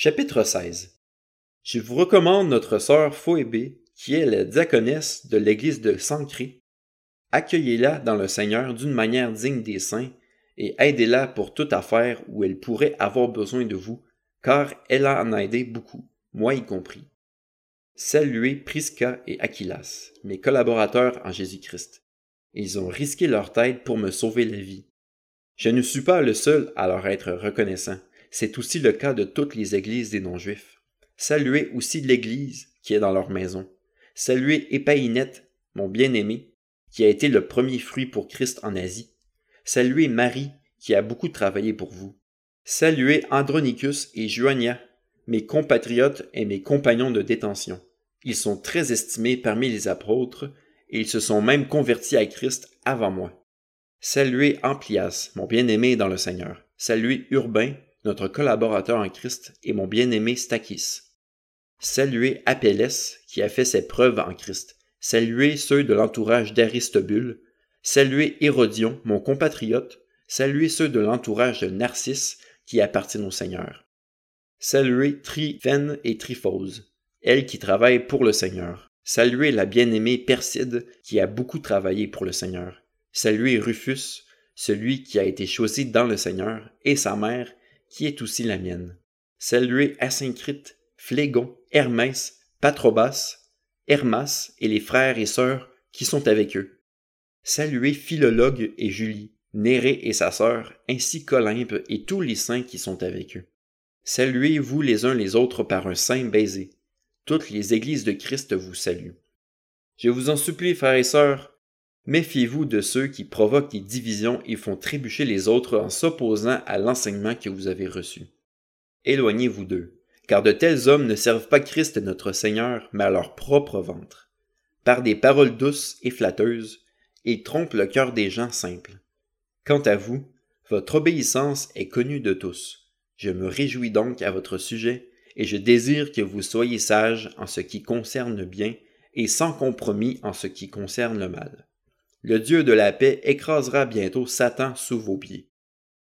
Chapitre 16 Je vous recommande notre sœur Phoébé, qui est la diaconesse de l'église de Sancré. Accueillez-la dans le Seigneur d'une manière digne des saints et aidez-la pour toute affaire où elle pourrait avoir besoin de vous, car elle en a aidé beaucoup, moi y compris. Saluez Prisca et Aquilas, mes collaborateurs en Jésus-Christ. Ils ont risqué leur tête pour me sauver la vie. Je ne suis pas le seul à leur être reconnaissant. C'est aussi le cas de toutes les églises des non-juifs. Saluez aussi l'Église qui est dans leur maison. Saluez Épaïnette, mon bien-aimé, qui a été le premier fruit pour Christ en Asie. Saluez Marie, qui a beaucoup travaillé pour vous. Saluez Andronicus et Joania, mes compatriotes et mes compagnons de détention. Ils sont très estimés parmi les apôtres, et ils se sont même convertis à Christ avant moi. Saluez Amplias, mon bien-aimé dans le Seigneur. Saluez Urbain, notre collaborateur en Christ, et mon bien-aimé Stachys. Saluez Apelles, qui a fait ses preuves en Christ. Saluez ceux de l'entourage d'Aristobule. Saluez Hérodion, mon compatriote. Saluez ceux de l'entourage de Narcisse, qui appartiennent au Seigneur. Saluez Tryphène et Tryphose, elles qui travaillent pour le Seigneur. Saluez la bien-aimée Perside, qui a beaucoup travaillé pour le Seigneur. Saluez Rufus, celui qui a été choisi dans le Seigneur, et sa mère, qui est aussi la mienne. Saluez Asyncrite, Phlégon, Hermès, Patrobas, Hermas et les frères et sœurs qui sont avec eux. Saluez Philologue et Julie, Néré et sa sœur, ainsi qu'Olympe et tous les saints qui sont avec eux. Saluez-vous les uns les autres par un saint baiser. Toutes les églises de Christ vous saluent. Je vous en supplie, frères et sœurs, Méfiez-vous de ceux qui provoquent des divisions et font trébucher les autres en s'opposant à l'enseignement que vous avez reçu. Éloignez-vous d'eux, car de tels hommes ne servent pas Christ notre Seigneur, mais à leur propre ventre. Par des paroles douces et flatteuses, ils trompent le cœur des gens simples. Quant à vous, votre obéissance est connue de tous. Je me réjouis donc à votre sujet, et je désire que vous soyez sages en ce qui concerne le bien, et sans compromis en ce qui concerne le mal. Le Dieu de la paix écrasera bientôt Satan sous vos pieds.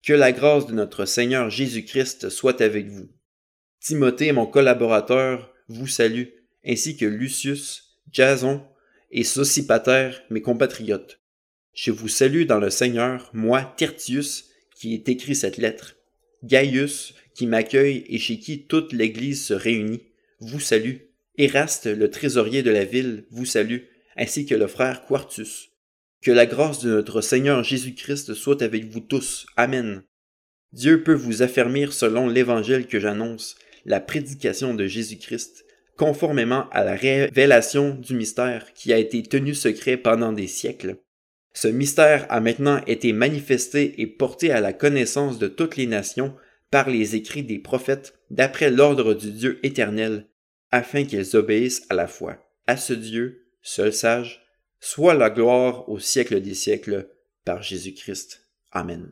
Que la grâce de notre Seigneur Jésus-Christ soit avec vous. Timothée, mon collaborateur, vous salue, ainsi que Lucius, Jason et Sosipater, mes compatriotes. Je vous salue dans le Seigneur, moi, Tertius, qui ai écrit cette lettre. Gaius, qui m'accueille et chez qui toute l'Église se réunit, vous salue. Eraste, le trésorier de la ville, vous salue, ainsi que le frère Quartus. Que la grâce de notre Seigneur Jésus-Christ soit avec vous tous. Amen. Dieu peut vous affermir selon l'évangile que j'annonce, la prédication de Jésus-Christ, conformément à la révélation du mystère qui a été tenu secret pendant des siècles. Ce mystère a maintenant été manifesté et porté à la connaissance de toutes les nations par les écrits des prophètes d'après l'ordre du Dieu éternel, afin qu'ils obéissent à la foi, à ce Dieu, seul sage, soit la gloire au siècle des siècles par Jésus-Christ. Amen.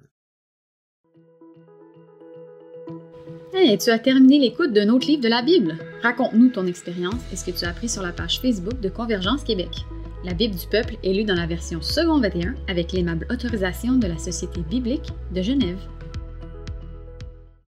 Hey, tu as terminé l'écoute d'un autre livre de la Bible? Raconte-nous ton expérience et ce que tu as appris sur la page Facebook de Convergence Québec. La Bible du peuple est lue dans la version second 21 avec l'aimable autorisation de la Société biblique de Genève.